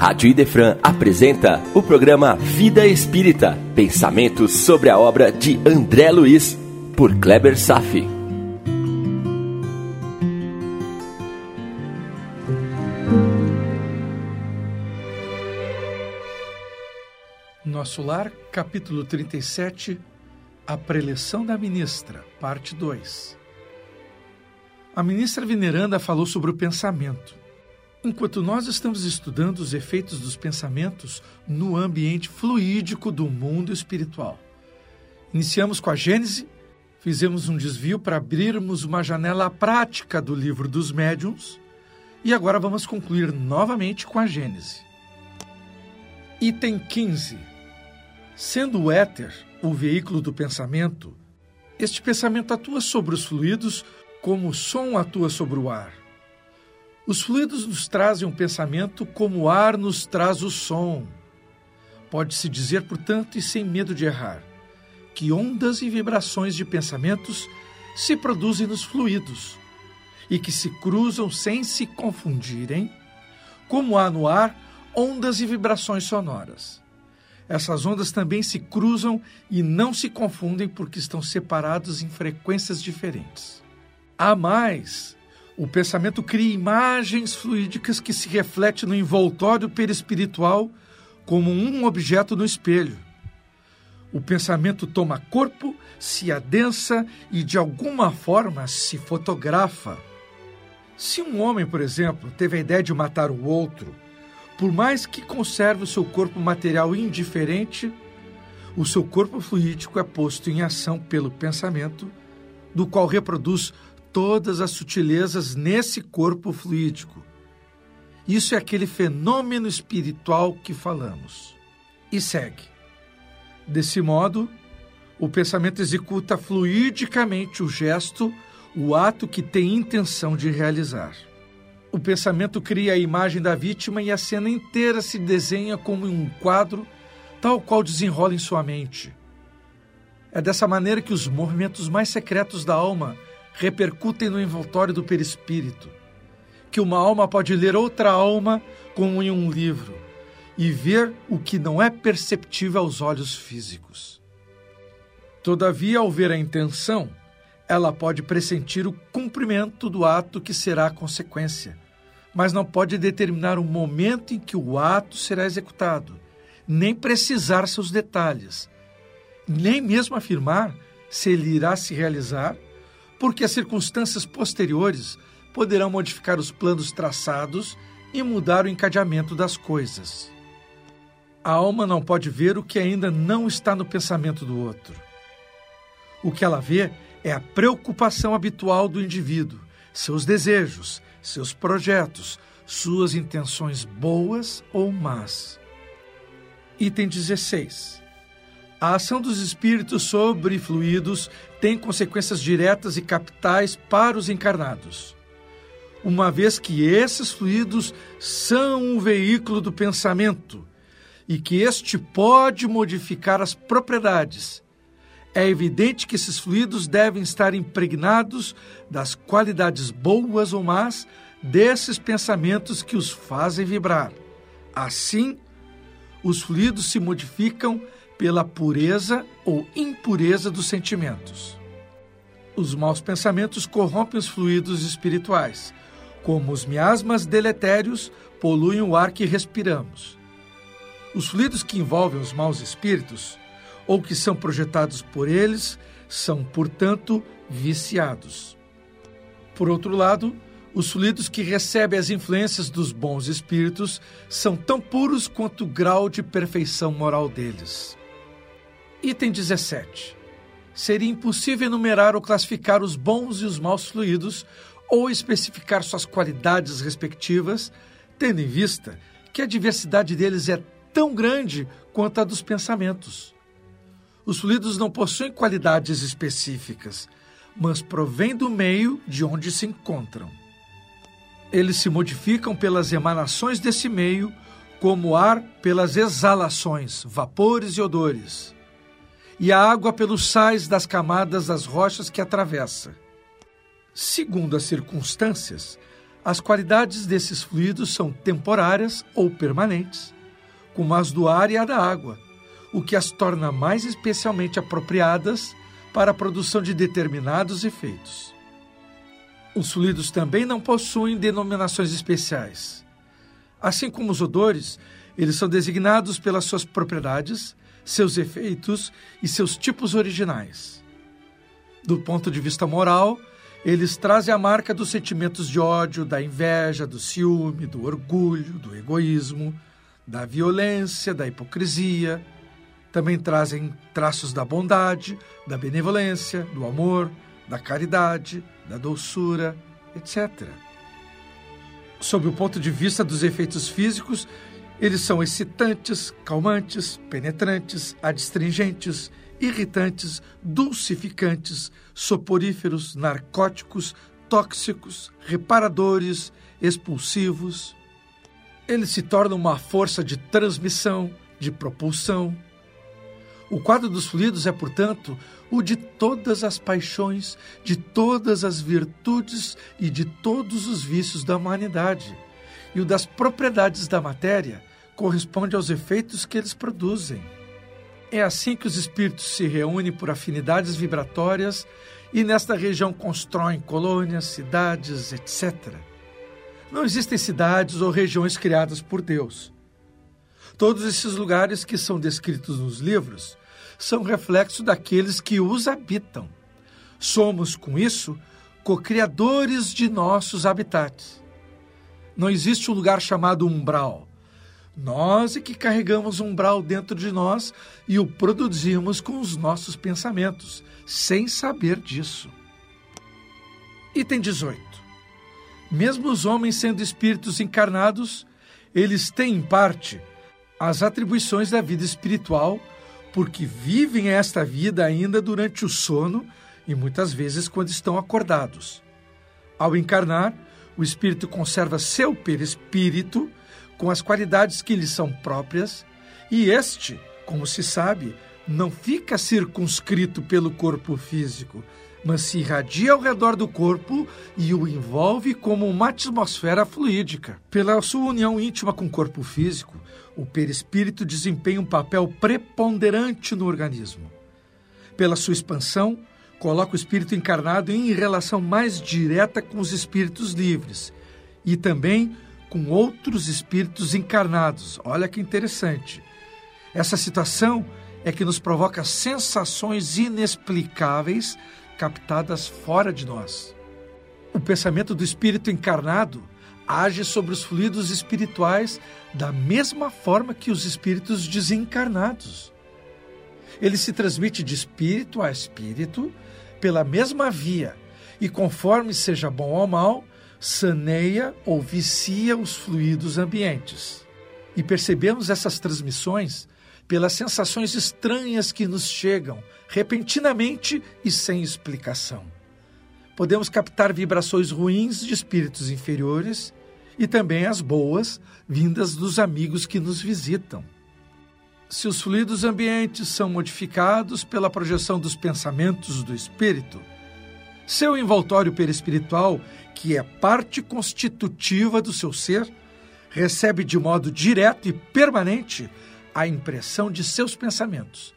Rádio Idefran apresenta o programa Vida Espírita, pensamentos sobre a obra de André Luiz, por Kleber Safi. Nosso Lar, capítulo 37, A Preleção da Ministra, parte 2. A ministra veneranda falou sobre o pensamento. Enquanto nós estamos estudando os efeitos dos pensamentos no ambiente fluídico do mundo espiritual. Iniciamos com a Gênese, fizemos um desvio para abrirmos uma janela prática do livro dos médiuns e agora vamos concluir novamente com a Gênese. Item 15. Sendo o éter o veículo do pensamento, este pensamento atua sobre os fluidos como o som atua sobre o ar. Os fluidos nos trazem um pensamento como o ar nos traz o som. Pode-se dizer, portanto, e sem medo de errar, que ondas e vibrações de pensamentos se produzem nos fluidos e que se cruzam sem se confundirem, como há no ar ondas e vibrações sonoras. Essas ondas também se cruzam e não se confundem porque estão separados em frequências diferentes. Há mais, o pensamento cria imagens fluídicas que se refletem no envoltório perispiritual como um objeto no espelho. O pensamento toma corpo, se adensa e de alguma forma se fotografa. Se um homem, por exemplo, teve a ideia de matar o outro, por mais que conserve o seu corpo material indiferente, o seu corpo fluídico é posto em ação pelo pensamento, do qual reproduz todas as sutilezas nesse corpo fluídico. Isso é aquele fenômeno espiritual que falamos. E segue. Desse modo, o pensamento executa fluidicamente o gesto, o ato que tem intenção de realizar. O pensamento cria a imagem da vítima e a cena inteira se desenha como um quadro, tal qual desenrola em sua mente. É dessa maneira que os movimentos mais secretos da alma repercutem no envoltório do perispírito, que uma alma pode ler outra alma como em um livro e ver o que não é perceptível aos olhos físicos. Todavia, ao ver a intenção, ela pode pressentir o cumprimento do ato que será a consequência, mas não pode determinar o momento em que o ato será executado, nem precisar seus detalhes, nem mesmo afirmar se ele irá se realizar porque as circunstâncias posteriores poderão modificar os planos traçados e mudar o encadeamento das coisas. A alma não pode ver o que ainda não está no pensamento do outro. O que ela vê é a preocupação habitual do indivíduo, seus desejos, seus projetos, suas intenções boas ou más. Item 16. A ação dos espíritos sobre fluidos tem consequências diretas e capitais para os encarnados. Uma vez que esses fluidos são um veículo do pensamento e que este pode modificar as propriedades, é evidente que esses fluidos devem estar impregnados das qualidades boas ou más desses pensamentos que os fazem vibrar. Assim, os fluidos se modificam pela pureza ou impureza dos sentimentos. Os maus pensamentos corrompem os fluidos espirituais, como os miasmas deletérios poluem o ar que respiramos. Os fluidos que envolvem os maus espíritos, ou que são projetados por eles, são, portanto, viciados. Por outro lado, os fluidos que recebem as influências dos bons espíritos são tão puros quanto o grau de perfeição moral deles. Item 17. Seria impossível enumerar ou classificar os bons e os maus fluidos ou especificar suas qualidades respectivas, tendo em vista que a diversidade deles é tão grande quanto a dos pensamentos. Os fluidos não possuem qualidades específicas, mas provêm do meio de onde se encontram. Eles se modificam pelas emanações desse meio, como o ar pelas exalações, vapores e odores e a água pelos sais das camadas das rochas que atravessa. Segundo as circunstâncias, As qualidades desses fluidos são temporárias ou permanentes, como as do ar e a da água, o que as torna mais especialmente apropriadas para a produção de determinados efeitos. Os fluidos também não possuem denominações especiais. Assim como os odores, eles são designados pelas suas propriedades, seus efeitos e seus tipos originais. Do ponto de vista moral, eles trazem a marca dos sentimentos de ódio, da inveja, do ciúme, do orgulho, do egoísmo, da violência, da hipocrisia. Também trazem traços da bondade, da benevolência, do amor, da caridade, da doçura, etc. Sob o ponto de vista dos efeitos físicos, eles são excitantes, calmantes, penetrantes, adstringentes, irritantes, dulcificantes, soporíferos, narcóticos, tóxicos, reparadores, expulsivos. Eles se tornam uma força de transmissão, de propulsão. O quadro dos fluidos é, portanto, o de todas as paixões, de todas as virtudes e de todos os vícios da humanidade. E o das propriedades da matéria corresponde aos efeitos que eles produzem. É assim que os espíritos se reúnem por afinidades vibratórias e nesta região constroem colônias, cidades, etc. Não existem cidades ou regiões criadas por Deus. Todos esses lugares que são descritos nos livros são reflexo daqueles que os habitam. Somos, com isso, co-criadores de nossos habitats. Não existe um lugar chamado umbral, nós é que carregamos um umbral dentro de nós e o produzimos com os nossos pensamentos, sem saber disso. Item 18. Mesmo os homens sendo espíritos encarnados, eles têm, em parte, as atribuições da vida espiritual, porque vivem esta vida ainda durante o sono e muitas vezes quando estão acordados. Ao encarnar, o espírito conserva seu perispírito com as qualidades que lhe são próprias, e este, como se sabe, não fica circunscrito pelo corpo físico, mas se irradia ao redor do corpo e o envolve como uma atmosfera fluídica. Pela sua união íntima com o corpo físico, o perispírito desempenha um papel preponderante no organismo. Pela sua expansão, coloca o espírito encarnado em relação mais direta com os espíritos livres e também com outros espíritos encarnados. Olha que interessante. Essa situação é que nos provoca sensações inexplicáveis captadas fora de nós. O pensamento do espírito encarnado age sobre os fluidos espirituais da mesma forma que os espíritos desencarnados. Ele se transmite de espírito a espírito pela mesma via e, conforme seja bom ou mal, saneia ou vicia os fluidos ambientes. E percebemos essas transmissões pelas sensações estranhas que nos chegam repentinamente e sem explicação. Podemos captar vibrações ruins de espíritos inferiores e também as boas vindas dos amigos que nos visitam. Se os fluidos ambientes são modificados pela projeção dos pensamentos do espírito, seu envoltório perispiritual que é parte constitutiva do seu ser, recebe de modo direto e permanente a impressão de seus pensamentos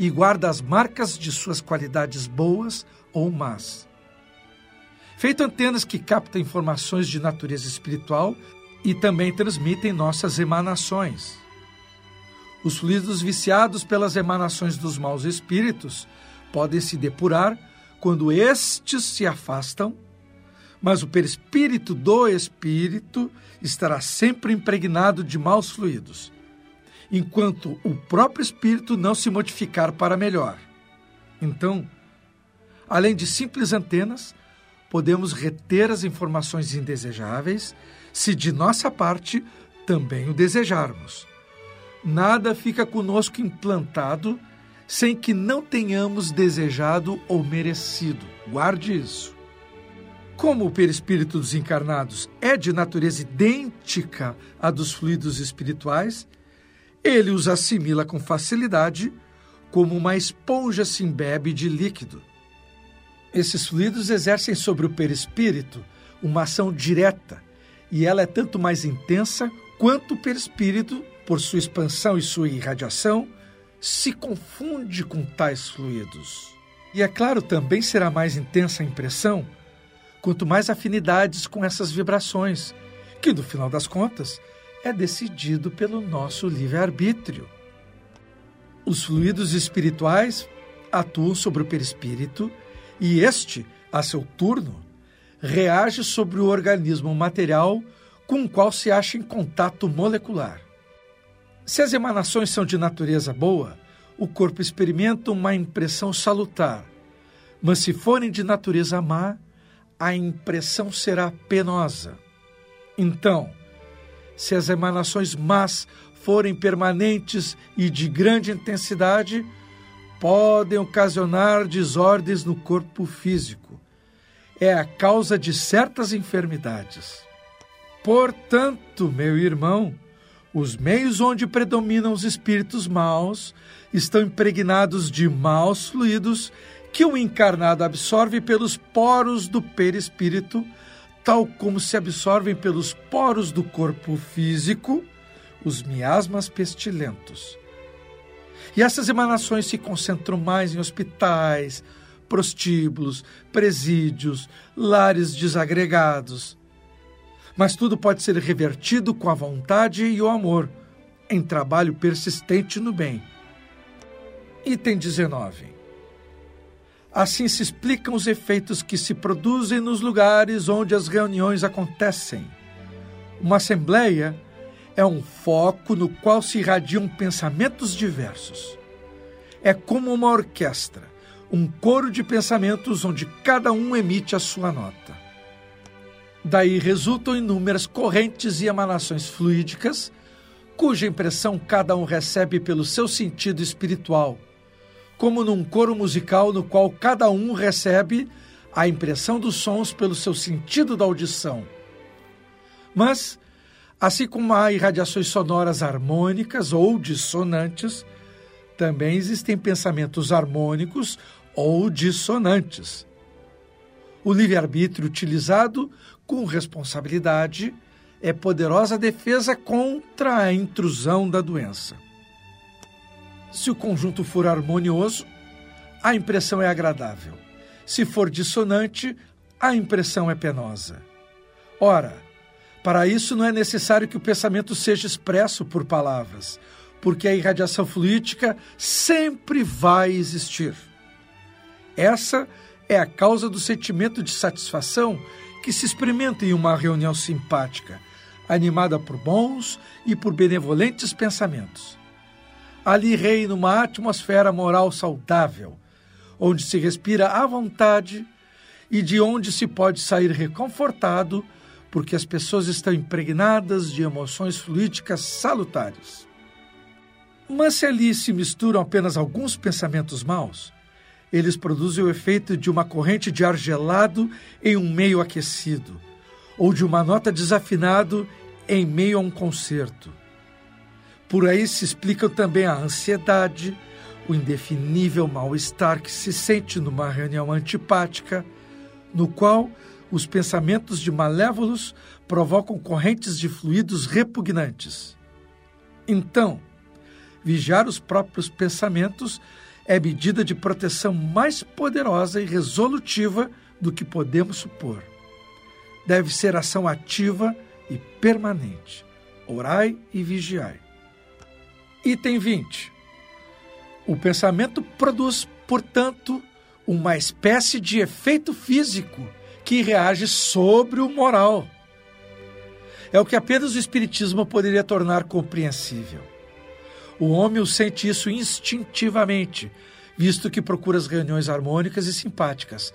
e guarda as marcas de suas qualidades boas ou más. Feito antenas que captam informações de natureza espiritual e também transmitem nossas emanações. Os fluidos viciados pelas emanações dos maus espíritos podem se depurar quando estes se afastam mas o perispírito do espírito estará sempre impregnado de maus fluidos, enquanto o próprio espírito não se modificar para melhor. Então, além de simples antenas, podemos reter as informações indesejáveis se de nossa parte também o desejarmos. Nada fica conosco implantado sem que não tenhamos desejado ou merecido. Guarde isso. Como o perispírito dos encarnados é de natureza idêntica à dos fluidos espirituais, ele os assimila com facilidade, como uma esponja se embebe de líquido. Esses fluidos exercem sobre o perispírito uma ação direta, e ela é tanto mais intensa quanto o perispírito, por sua expansão e sua irradiação, se confunde com tais fluidos. E é claro, também será mais intensa a impressão quanto mais afinidades com essas vibrações, que no final das contas é decidido pelo nosso livre-arbítrio. Os fluidos espirituais atuam sobre o perispírito e este, a seu turno, reage sobre o organismo material com o qual se acha em contato molecular. Se as emanações são de natureza boa, o corpo experimenta uma impressão salutar, mas se forem de natureza má, a impressão será penosa. Então, se as emanações más forem permanentes e de grande intensidade, podem ocasionar desordens no corpo físico. É a causa de certas enfermidades. Portanto, meu irmão, os meios onde predominam os espíritos maus estão impregnados de maus fluidos que o encarnado absorve pelos poros do perispírito, tal como se absorvem pelos poros do corpo físico os miasmas pestilentos. E essas emanações se concentram mais em hospitais, prostíbulos, presídios, lares desagregados. Mas tudo pode ser revertido com a vontade e o amor, em trabalho persistente no bem. Item 19. Assim se explicam os efeitos que se produzem nos lugares onde as reuniões acontecem. Uma assembleia é um foco no qual se irradiam pensamentos diversos. É como uma orquestra, um coro de pensamentos onde cada um emite a sua nota. Daí resultam inúmeras correntes e emanações fluídicas, cuja impressão cada um recebe pelo seu sentido espiritual, como num coro musical no qual cada um recebe a impressão dos sons pelo seu sentido da audição. Mas Assim como há irradiações sonoras harmônicas ou dissonantes, também existem pensamentos harmônicos ou dissonantes. O livre-arbítrio utilizado com responsabilidade é poderosa defesa contra a intrusão da doença. Se o conjunto for harmonioso, a impressão é agradável. Se for dissonante, a impressão é penosa. Ora, para isso, não é necessário que o pensamento seja expresso por palavras, porque a irradiação fluídica sempre vai existir. Essa é a causa do sentimento de satisfação que se experimenta em uma reunião simpática, animada por bons e por benevolentes pensamentos. Ali reina uma atmosfera moral saudável, onde se respira à vontade e de onde se pode sair reconfortado porque as pessoas estão impregnadas de emoções fluídicas salutares. Mas se ali se misturam apenas alguns pensamentos maus, eles produzem o efeito de uma corrente de ar gelado em um meio aquecido, ou de uma nota desafinado em meio a um concerto. Por aí se explicam também a ansiedade, o indefinível mal-estar que se sente numa reunião antipática, no qual os pensamentos de malévolos provocam correntes de fluidos repugnantes. Então, vigiar os próprios pensamentos é medida de proteção mais poderosa e resolutiva do que podemos supor. Deve ser ação ativa e permanente. Orai e vigiai. Item 20. O pensamento produz, portanto, uma espécie de efeito físico que reage sobre o moral. É o que apenas o Espiritismo poderia tornar compreensível. O homem sente isso instintivamente, visto que procura as reuniões harmônicas e simpáticas,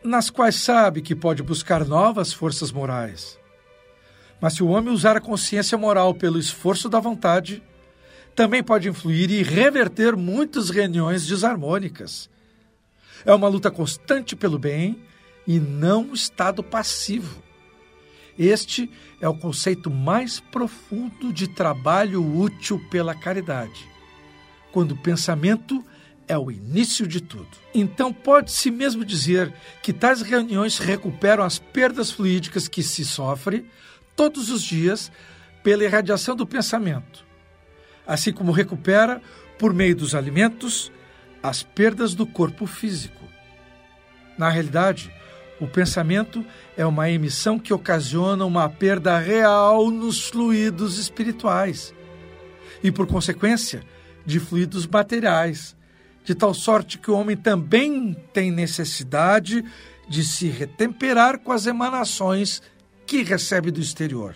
nas quais sabe que pode buscar novas forças morais. Mas se o homem usar a consciência moral pelo esforço da vontade, também pode influir e reverter muitas reuniões desarmônicas. É uma luta constante pelo bem e não o estado passivo. Este é o conceito mais profundo de trabalho útil pela caridade, quando o pensamento é o início de tudo. Então, pode-se mesmo dizer que tais reuniões recuperam as perdas fluídicas que se sofre todos os dias pela irradiação do pensamento, assim como recupera, por meio dos alimentos, as perdas do corpo físico. Na realidade, o pensamento é uma emissão que ocasiona uma perda real nos fluidos espirituais e, por consequência, de fluidos materiais, de tal sorte que o homem também tem necessidade de se retemperar com as emanações que recebe do exterior.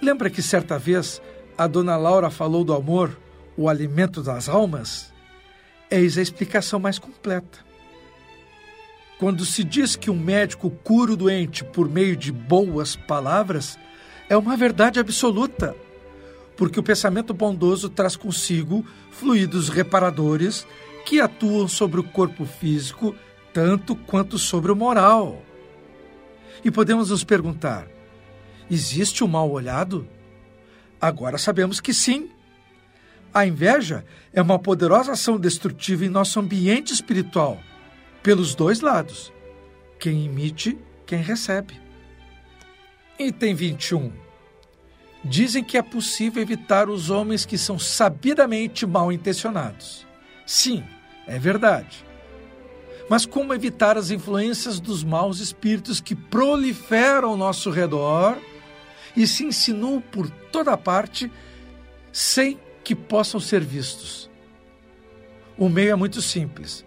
Lembra que certa vez a dona Laura falou do amor, o alimento das almas? Eis a explicação mais completa. Quando se diz que um médico cura o doente por meio de boas palavras, é uma verdade absoluta, porque o pensamento bondoso traz consigo fluidos reparadores que atuam sobre o corpo físico tanto quanto sobre o moral. E podemos nos perguntar: existe o mal olhado? Agora sabemos que sim. A inveja é uma poderosa ação destrutiva em nosso ambiente espiritual pelos dois lados. Quem emite, quem recebe. Item 21. Dizem que é possível evitar os homens que são sabidamente mal intencionados. Sim, é verdade. Mas como evitar as influências dos maus espíritos que proliferam ao nosso redor e se insinuam por toda parte sem que possam ser vistos? O meio é muito simples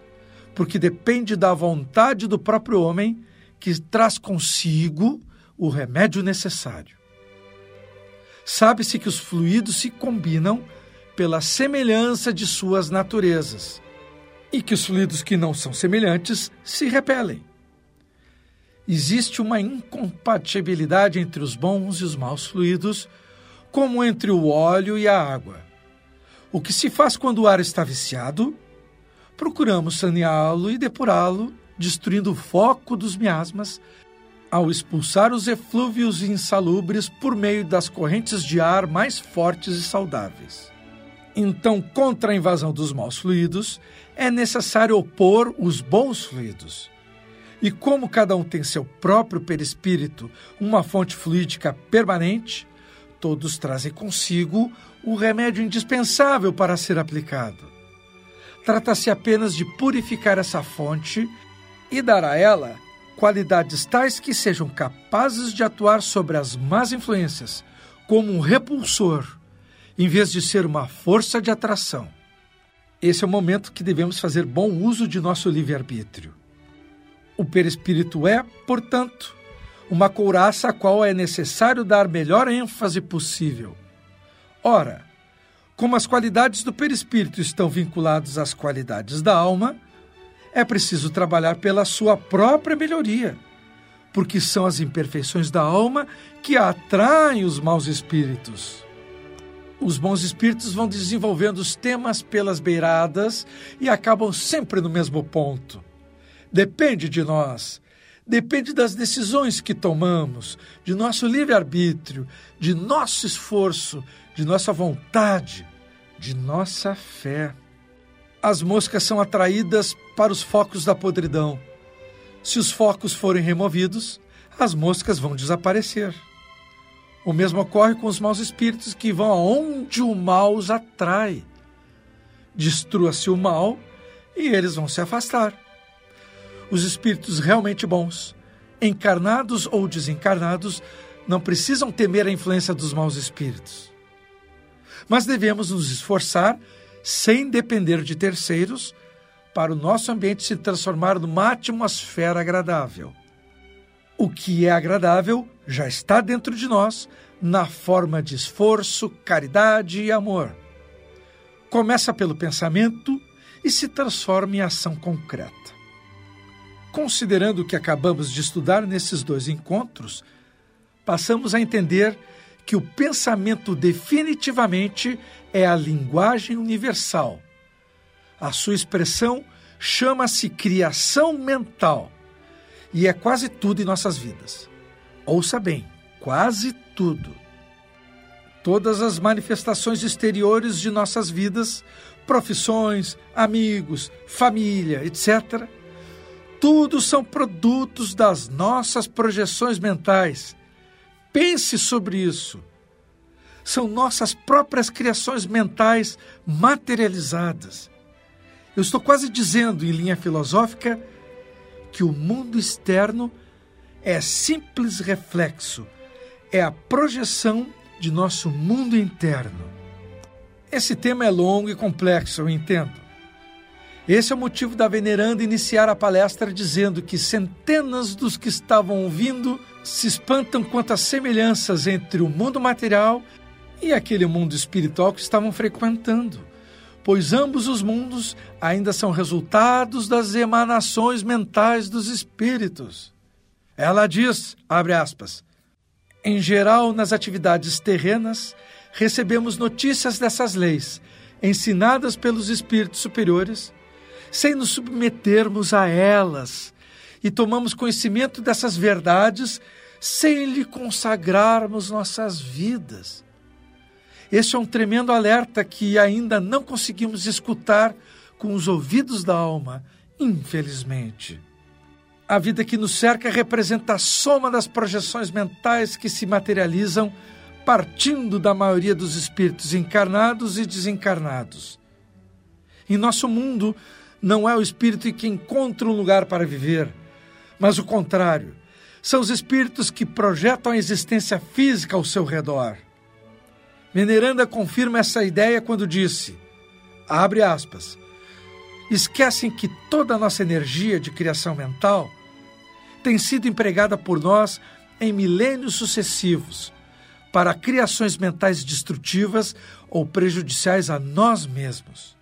porque depende da vontade do próprio homem que traz consigo o remédio necessário. Sabe-se que os fluidos se combinam pela semelhança de suas naturezas e que os fluidos que não são semelhantes se repelem. Existe uma incompatibilidade entre os bons e os maus fluidos, como entre o óleo e a água. O que se faz quando o ar está viciado procuramos saneá-lo e depurá-lo, destruindo o foco dos miasmas, ao expulsar os eflúvios insalubres por meio das correntes de ar mais fortes e saudáveis. Então, contra a invasão dos maus fluidos, é necessário opor os bons fluidos. E como cada um tem seu próprio perispírito, uma fonte fluídica permanente, todos trazem consigo o remédio indispensável para ser aplicado. Trata-se apenas de purificar essa fonte e dar a ela qualidades tais que sejam capazes de atuar sobre as más influências como um repulsor, em vez de ser uma força de atração. Esse é o momento que devemos fazer bom uso de nosso livre-arbítrio. O perispírito é, portanto, uma couraça a qual é necessário dar melhor ênfase possível. Ora, como as qualidades do perispírito estão vinculadas às qualidades da alma, é preciso trabalhar pela sua própria melhoria, porque são as imperfeições da alma que atraem os maus espíritos. Os bons espíritos vão desenvolvendo os temas pelas beiradas e acabam sempre no mesmo ponto. Depende de nós, depende das decisões que tomamos, de nosso livre-arbítrio, de nosso esforço, de nossa vontade, de nossa fé. As moscas são atraídas para os focos da podridão. Se os focos forem removidos, as moscas vão desaparecer. O mesmo ocorre com os maus espíritos que vão aonde o mal os atrai. Destrua-se o mal e eles vão se afastar. Os espíritos realmente bons, encarnados ou desencarnados, não precisam temer a influência dos maus espíritos mas devemos nos esforçar sem depender de terceiros para o nosso ambiente se transformar numa atmosfera agradável. O que é agradável já está dentro de nós na forma de esforço, caridade e amor. Começa pelo pensamento e se transforma em ação concreta. Considerando o que acabamos de estudar nesses dois encontros, passamos a entender que o pensamento definitivamente é a linguagem universal. A sua expressão chama-se criação mental e é quase tudo em nossas vidas. Ouça bem, quase tudo. Todas as manifestações exteriores de nossas vidas profissões, amigos, família, etc. Tudo são produtos das nossas projeções mentais. Pense sobre isso. São nossas próprias criações mentais materializadas. Eu estou quase dizendo, em linha filosófica, que o mundo externo é simples reflexo, é a projeção de nosso mundo interno. Esse tema é longo e complexo, eu entendo. Esse é o motivo da veneranda iniciar a palestra dizendo que centenas dos que estavam ouvindo se espantam quanto às semelhanças entre o mundo material e aquele mundo espiritual que estavam frequentando, pois ambos os mundos ainda são resultados das emanações mentais dos espíritos. Ela diz, abre aspas, em geral, nas atividades terrenas, recebemos notícias dessas leis, ensinadas pelos espíritos superiores, sem nos submetermos a elas, e tomamos conhecimento dessas verdades sem lhe consagrarmos nossas vidas. Este é um tremendo alerta que ainda não conseguimos escutar com os ouvidos da alma, infelizmente. A vida que nos cerca representa a soma das projeções mentais que se materializam partindo da maioria dos espíritos encarnados e desencarnados. Em nosso mundo, não é o espírito que encontra um lugar para viver, mas o contrário. São os espíritos que projetam a existência física ao seu redor. Veneranda confirma essa ideia quando disse: abre aspas. Esquecem que toda a nossa energia de criação mental tem sido empregada por nós em milênios sucessivos para criações mentais destrutivas ou prejudiciais a nós mesmos.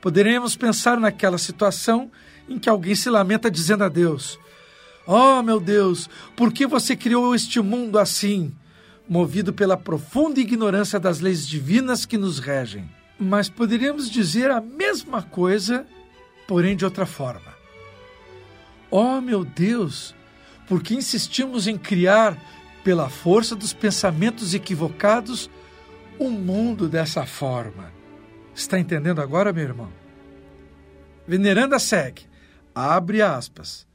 Poderemos pensar naquela situação em que alguém se lamenta dizendo a Deus: Oh, meu Deus, por que você criou este mundo assim, movido pela profunda ignorância das leis divinas que nos regem? Mas poderíamos dizer a mesma coisa, porém de outra forma. Oh, meu Deus, por que insistimos em criar, pela força dos pensamentos equivocados, um mundo dessa forma? Está entendendo agora, meu irmão? Veneranda segue, abre aspas.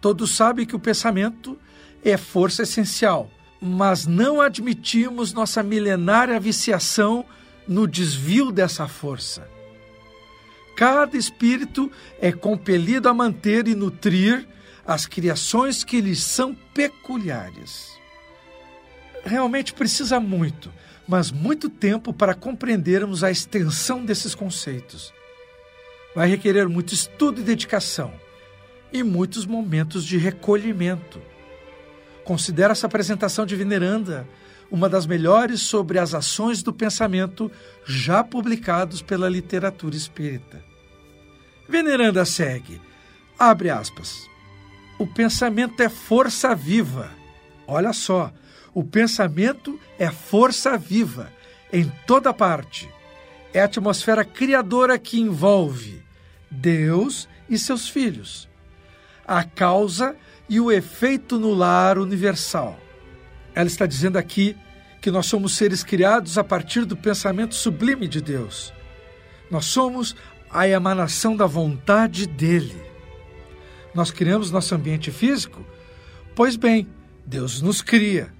Todos sabem que o pensamento é força essencial, mas não admitimos nossa milenária viciação no desvio dessa força. Cada espírito é compelido a manter e nutrir as criações que lhes são peculiares. Realmente precisa muito, mas muito tempo para compreendermos a extensão desses conceitos. Vai requerer muito estudo e dedicação e muitos momentos de recolhimento. Considero essa apresentação de Veneranda uma das melhores sobre as ações do pensamento já publicados pela literatura espírita. Veneranda segue, abre aspas. O pensamento é força viva. Olha só, o pensamento é força viva em toda parte. É a atmosfera criadora que envolve Deus e seus filhos, a causa e o efeito no lar universal. Ela está dizendo aqui que nós somos seres criados a partir do pensamento sublime de Deus. Nós somos a emanação da vontade dele. Nós criamos nosso ambiente físico? Pois bem, Deus nos cria.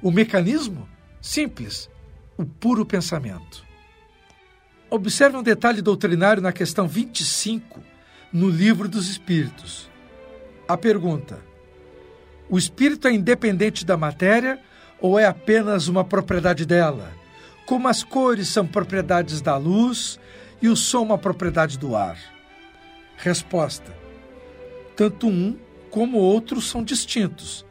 O mecanismo? Simples, o puro pensamento. Observe um detalhe doutrinário na questão 25, no Livro dos Espíritos. A pergunta: o espírito é independente da matéria ou é apenas uma propriedade dela? Como as cores são propriedades da luz e o som uma propriedade do ar? Resposta: tanto um como o outro são distintos,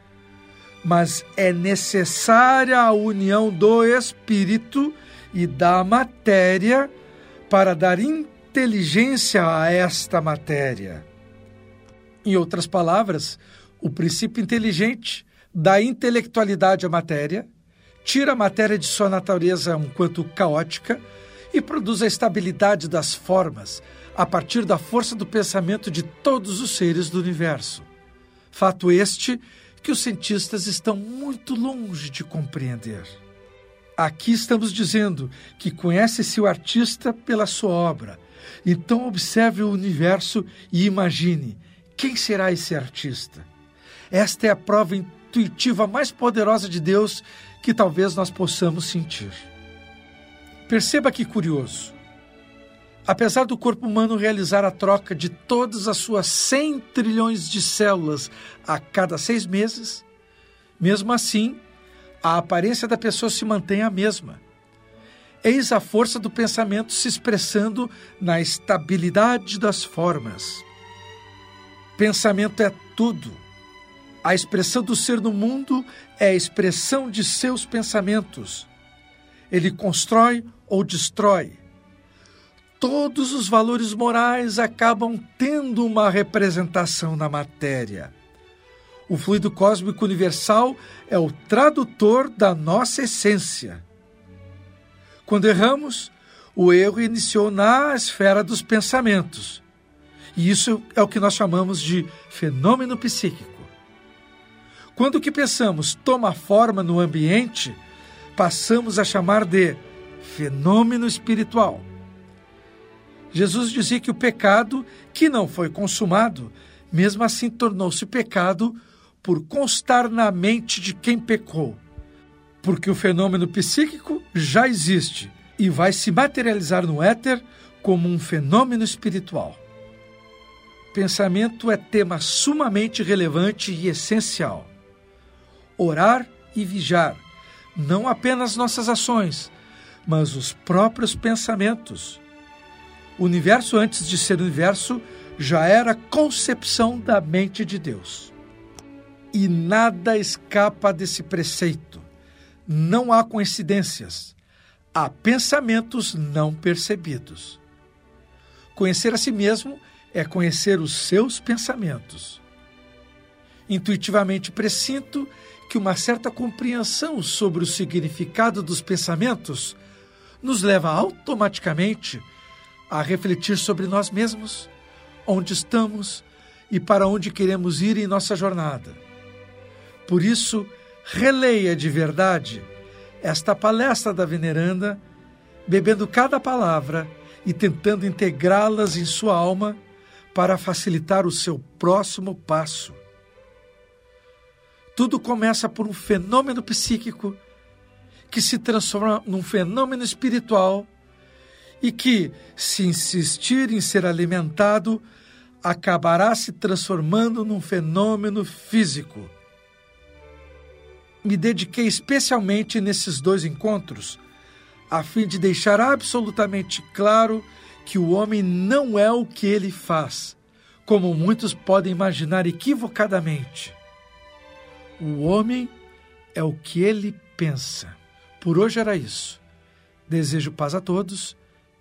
mas é necessária a união do espírito e da matéria para dar inteligência a esta matéria. Em outras palavras, o princípio inteligente dá intelectualidade à matéria, tira a matéria de sua natureza um quanto caótica e produz a estabilidade das formas a partir da força do pensamento de todos os seres do universo. Fato este que os cientistas estão muito longe de compreender. Aqui estamos dizendo que conhece-se o artista pela sua obra. Então observe o universo e imagine quem será esse artista. Esta é a prova intuitiva mais poderosa de Deus que talvez nós possamos sentir. Perceba que curioso. Apesar do corpo humano realizar a troca de todas as suas 100 trilhões de células a cada seis meses, mesmo assim, a aparência da pessoa se mantém a mesma. Eis a força do pensamento se expressando na estabilidade das formas. Pensamento é tudo. A expressão do ser no mundo é a expressão de seus pensamentos. Ele constrói ou destrói. Todos os valores morais acabam tendo uma representação na matéria. O fluido cósmico universal é o tradutor da nossa essência. Quando erramos, o erro iniciou na esfera dos pensamentos. E isso é o que nós chamamos de fenômeno psíquico. Quando o que pensamos toma forma no ambiente, passamos a chamar de fenômeno espiritual. Jesus dizia que o pecado, que não foi consumado, mesmo assim tornou-se pecado por constar na mente de quem pecou. Porque o fenômeno psíquico já existe e vai se materializar no éter como um fenômeno espiritual. Pensamento é tema sumamente relevante e essencial. Orar e vigiar, não apenas nossas ações, mas os próprios pensamentos. O universo, antes de ser universo, já era concepção da mente de Deus. E nada escapa desse preceito. Não há coincidências. Há pensamentos não percebidos. Conhecer a si mesmo é conhecer os seus pensamentos. Intuitivamente presinto que uma certa compreensão sobre o significado dos pensamentos nos leva automaticamente a refletir sobre nós mesmos, onde estamos e para onde queremos ir em nossa jornada. Por isso, releia de verdade esta palestra da veneranda, bebendo cada palavra e tentando integrá-las em sua alma para facilitar o seu próximo passo. Tudo começa por um fenômeno psíquico que se transforma num fenômeno espiritual e que, se insistir em ser alimentado, acabará se transformando num fenômeno físico. Me dediquei especialmente nesses dois encontros a fim de deixar absolutamente claro que o homem não é o que ele faz, como muitos podem imaginar equivocadamente. O homem é o que ele pensa. Por hoje era isso. Desejo paz a todos